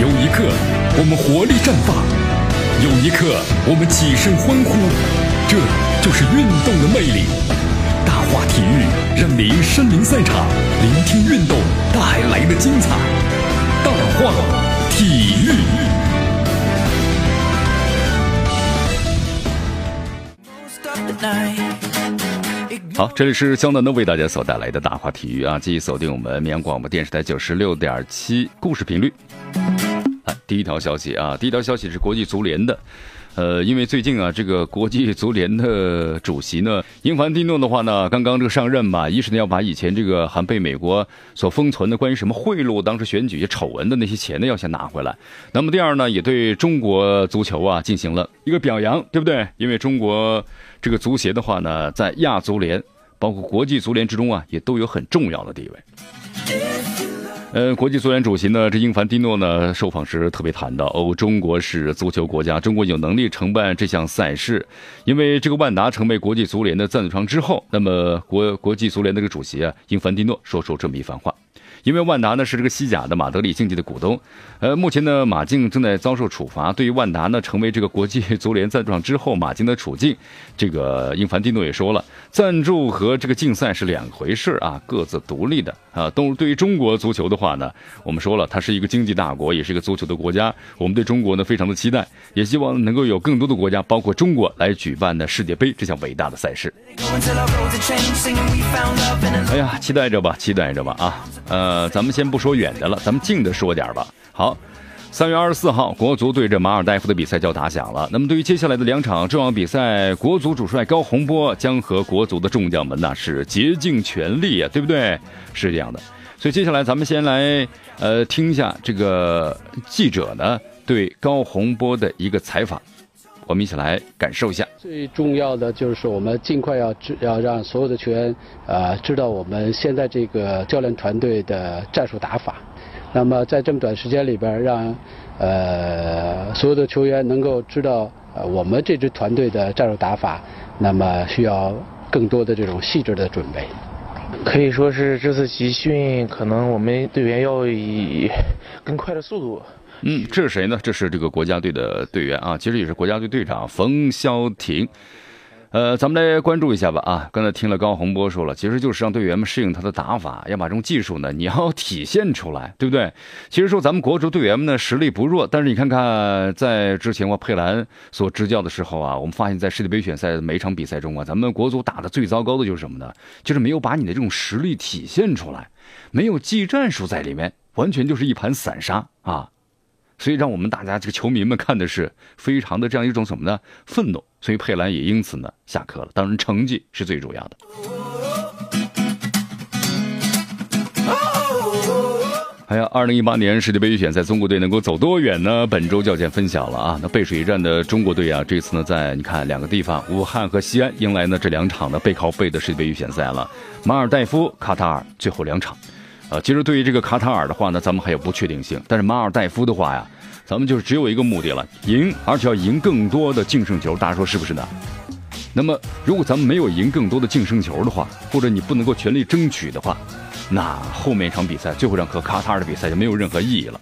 有一刻，我们活力绽放；有一刻，我们起身欢呼。这就是运动的魅力。大话体育让您身临赛场，聆听运动带来的精彩。大话体育。好，这里是江南的为大家所带来的大话体育啊，继续锁定我们绵阳广播电视台九十六点七故事频率。第一条消息啊，第一条消息是国际足联的。呃，因为最近啊，这个国际足联的主席呢，英凡蒂诺的话呢，刚刚这个上任嘛，一是呢要把以前这个还被美国所封存的关于什么贿赂、当时选举丑闻的那些钱呢，要先拿回来。那么第二呢，也对中国足球啊进行了一个表扬，对不对？因为中国这个足协的话呢，在亚足联包括国际足联之中啊，也都有很重要的地位。呃，国际足联主席呢，这英凡蒂诺呢，受访时特别谈到，哦，中国是足球国家，中国有能力承办这项赛事，因为这个万达成为国际足联的赞助商之后，那么国国际足联的这个主席啊，英凡蒂诺说出这么一番话。因为万达呢是这个西甲的马德里竞技的股东，呃，目前呢马竞正在遭受处罚。对于万达呢成为这个国际足联赞助商之后，马竞的处境，这个英凡蒂诺也说了，赞助和这个竞赛是两回事啊，各自独立的啊。都对于中国足球的话呢，我们说了，它是一个经济大国，也是一个足球的国家。我们对中国呢非常的期待，也希望能够有更多的国家，包括中国来举办的世界杯这项伟大的赛事。哎呀，期待着吧，期待着吧啊，呃。呃，咱们先不说远的了，咱们近的说点吧。好，三月二十四号，国足对着马尔代夫的比赛就要打响了。那么对于接下来的两场重要比赛，国足主帅高洪波将和国足的众将们那是竭尽全力啊，对不对？是这样的。所以接下来咱们先来呃听一下这个记者呢对高洪波的一个采访。我们一起来感受一下。最重要的就是我们尽快要知要让所有的球员啊知道我们现在这个教练团队的战术打法。那么在这么短时间里边，让呃所有的球员能够知道呃我们这支团队的战术打法，那么需要更多的这种细致的准备。可以说是这次集训，可能我们队员要以更快的速度。嗯，这是谁呢？这是这个国家队的队员啊，其实也是国家队队长冯潇霆。呃，咱们来关注一下吧啊！刚才听了高洪波说了，其实就是让队员们适应他的打法，要把这种技术呢，你要体现出来，对不对？其实说咱们国足队员们呢实力不弱，但是你看看在之前我佩兰所执教的时候啊，我们发现，在世界杯选赛的每场比赛中啊，咱们国足打的最糟糕的就是什么呢？就是没有把你的这种实力体现出来，没有技战术在里面，完全就是一盘散沙啊！所以让我们大家这个球迷们看的是非常的这样一种什么呢？愤怒。所以佩兰也因此呢下课了。当然成绩是最主要的。还有二零一八年世界杯预选赛，中国队能够走多远呢？本周较见分晓了啊。那背水一战的中国队啊，这次呢在你看两个地方，武汉和西安迎来呢这两场的背靠背的世界杯预选赛了。马尔代夫、卡塔尔最后两场。呃，其实对于这个卡塔尔的话呢，咱们还有不确定性。但是马尔代夫的话呀，咱们就是只有一个目的了，赢，而且要赢更多的净胜球。大家说是不是呢？那么，如果咱们没有赢更多的净胜球的话，或者你不能够全力争取的话，那后面一场比赛，最后一场和卡塔尔的比赛就没有任何意义了。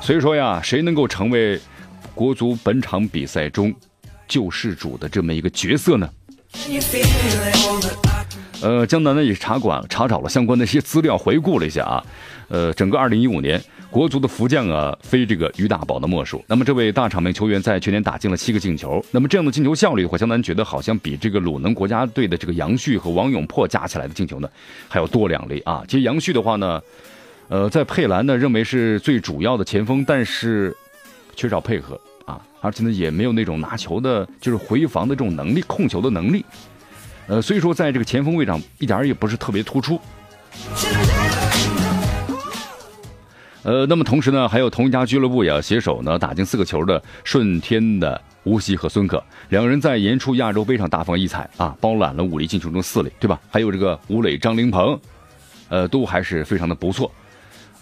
所以说呀，谁能够成为国足本场比赛中救世主的这么一个角色呢？呃，江南呢也是查管查找了相关的一些资料，回顾了一下啊，呃，整个二零一五年国足的福将啊，非这个于大宝的莫属。那么这位大场面球员在去年打进了七个进球，那么这样的进球效率的话，江南觉得好像比这个鲁能国家队的这个杨旭和王永珀加起来的进球呢还要多两粒啊。其实杨旭的话呢，呃，在佩兰呢认为是最主要的前锋，但是缺少配合啊，而且呢也没有那种拿球的，就是回防的这种能力，控球的能力。呃，所以说在这个前锋位上一点也不是特别突出。呃，那么同时呢，还有同一家俱乐部也要携手呢打进四个球的顺天的吴曦和孙可，两个人在年初亚洲杯上大放异彩啊，包揽了五粒进球中四粒，对吧？还有这个吴磊、张琳芃，呃，都还是非常的不错。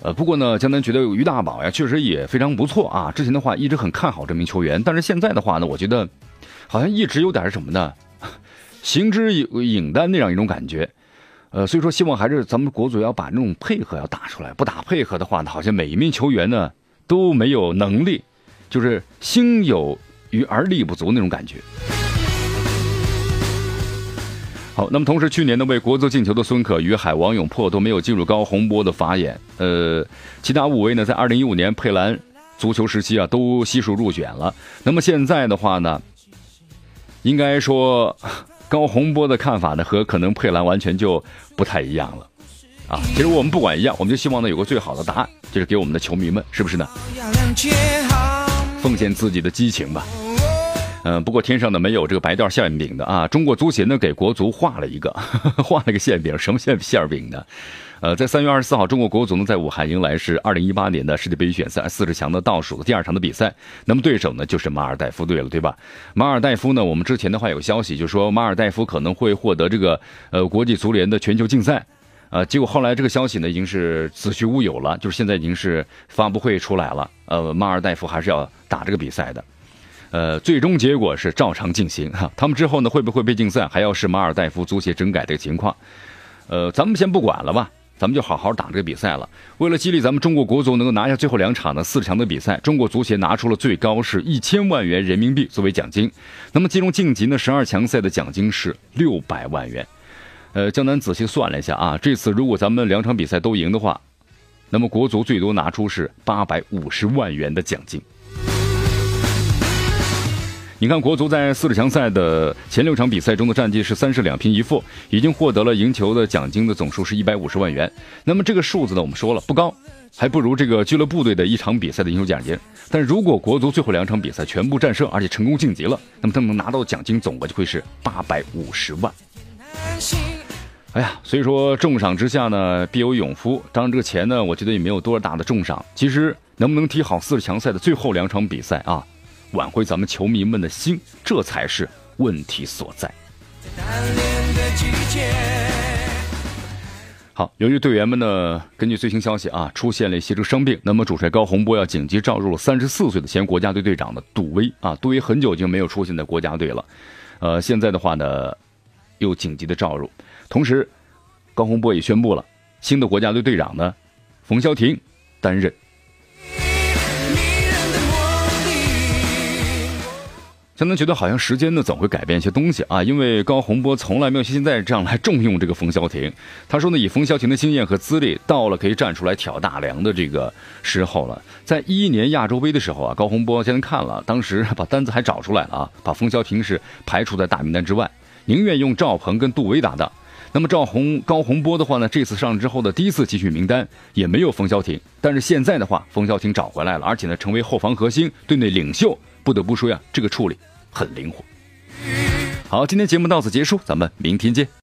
呃，不过呢，江南觉得于大宝呀，确实也非常不错啊。之前的话一直很看好这名球员，但是现在的话呢，我觉得好像一直有点什么呢？行之有影的那样一种感觉，呃，所以说希望还是咱们国足要把那种配合要打出来。不打配合的话呢，好像每一名球员呢都没有能力，就是心有余而力不足那种感觉。好，那么同时，去年呢为国足进球的孙可与海王永珀都没有进入高洪波的法眼。呃，其他五位呢，在二零一五年佩兰足球时期啊，都悉数入选了。那么现在的话呢，应该说高洪波的看法呢，和可能佩兰完全就不太一样了。啊，其实我们不管一样，我们就希望呢有个最好的答案，就是给我们的球迷们，是不是呢？奉献自己的激情吧。嗯，不过天上呢没有这个白掉馅饼的啊！中国足协呢给国足画了一个，画了个馅饼，什么馅馅饼呢？呃，在三月二十四号，中国国足呢在武汉迎来是二零一八年的世界杯预选赛四十强的倒数的第二场的比赛。那么对手呢就是马尔代夫队了，对吧？马尔代夫呢，我们之前的话有消息，就说马尔代夫可能会获得这个呃国际足联的全球竞赛，呃，结果后来这个消息呢已经是子虚乌有了，就是现在已经是发布会出来了，呃，马尔代夫还是要打这个比赛的。呃，最终结果是照常进行哈。他们之后呢，会不会被禁赛，还要是马尔代夫足协整改的情况。呃，咱们先不管了吧，咱们就好好打这个比赛了。为了激励咱们中国国足能够拿下最后两场的四强的比赛，中国足协拿出了最高是一千万元人民币作为奖金。那么，其中晋级呢十二强赛的奖金是六百万元。呃，江南仔细算了一下啊，这次如果咱们两场比赛都赢的话，那么国足最多拿出是八百五十万元的奖金。你看，国足在四十强赛的前六场比赛中的战绩是三胜两平一负，已经获得了赢球的奖金的总数是一百五十万元。那么这个数字呢，我们说了不高，还不如这个俱乐部队的一场比赛的赢球奖金。但如果国足最后两场比赛全部战胜，而且成功晋级了，那么他们能拿到奖金总额就会是八百五十万。哎呀，所以说重赏之下呢，必有勇夫。当然，这个钱呢，我觉得也没有多大的重赏。其实能不能踢好四十强赛的最后两场比赛啊？挽回咱们球迷们的心，这才是问题所在。好，由于队员们呢，根据最新消息啊，出现了一些这个伤病，那么主帅高洪波要紧急召入了三十四岁的前国家队队长的杜威啊。杜威很久已经没有出现在国家队了，呃，现在的话呢，又紧急的召入。同时，高洪波也宣布了新的国家队队长呢，冯潇霆担任。相当觉得好像时间呢总会改变一些东西啊，因为高洪波从来没有像现在这样来重用这个冯潇霆。他说呢，以冯潇霆的经验和资历，到了可以站出来挑大梁的这个时候了。在一一年亚洲杯的时候啊，高洪波先看了，当时把单子还找出来了啊，把冯潇霆是排除在大名单之外，宁愿用赵鹏跟杜威搭档。那么赵洪高洪波的话呢，这次上之后的第一次集训名单也没有冯潇霆，但是现在的话，冯潇霆找回来了，而且呢成为后防核心，队内领袖。不得不说呀，这个处理很灵活。好，今天节目到此结束，咱们明天见。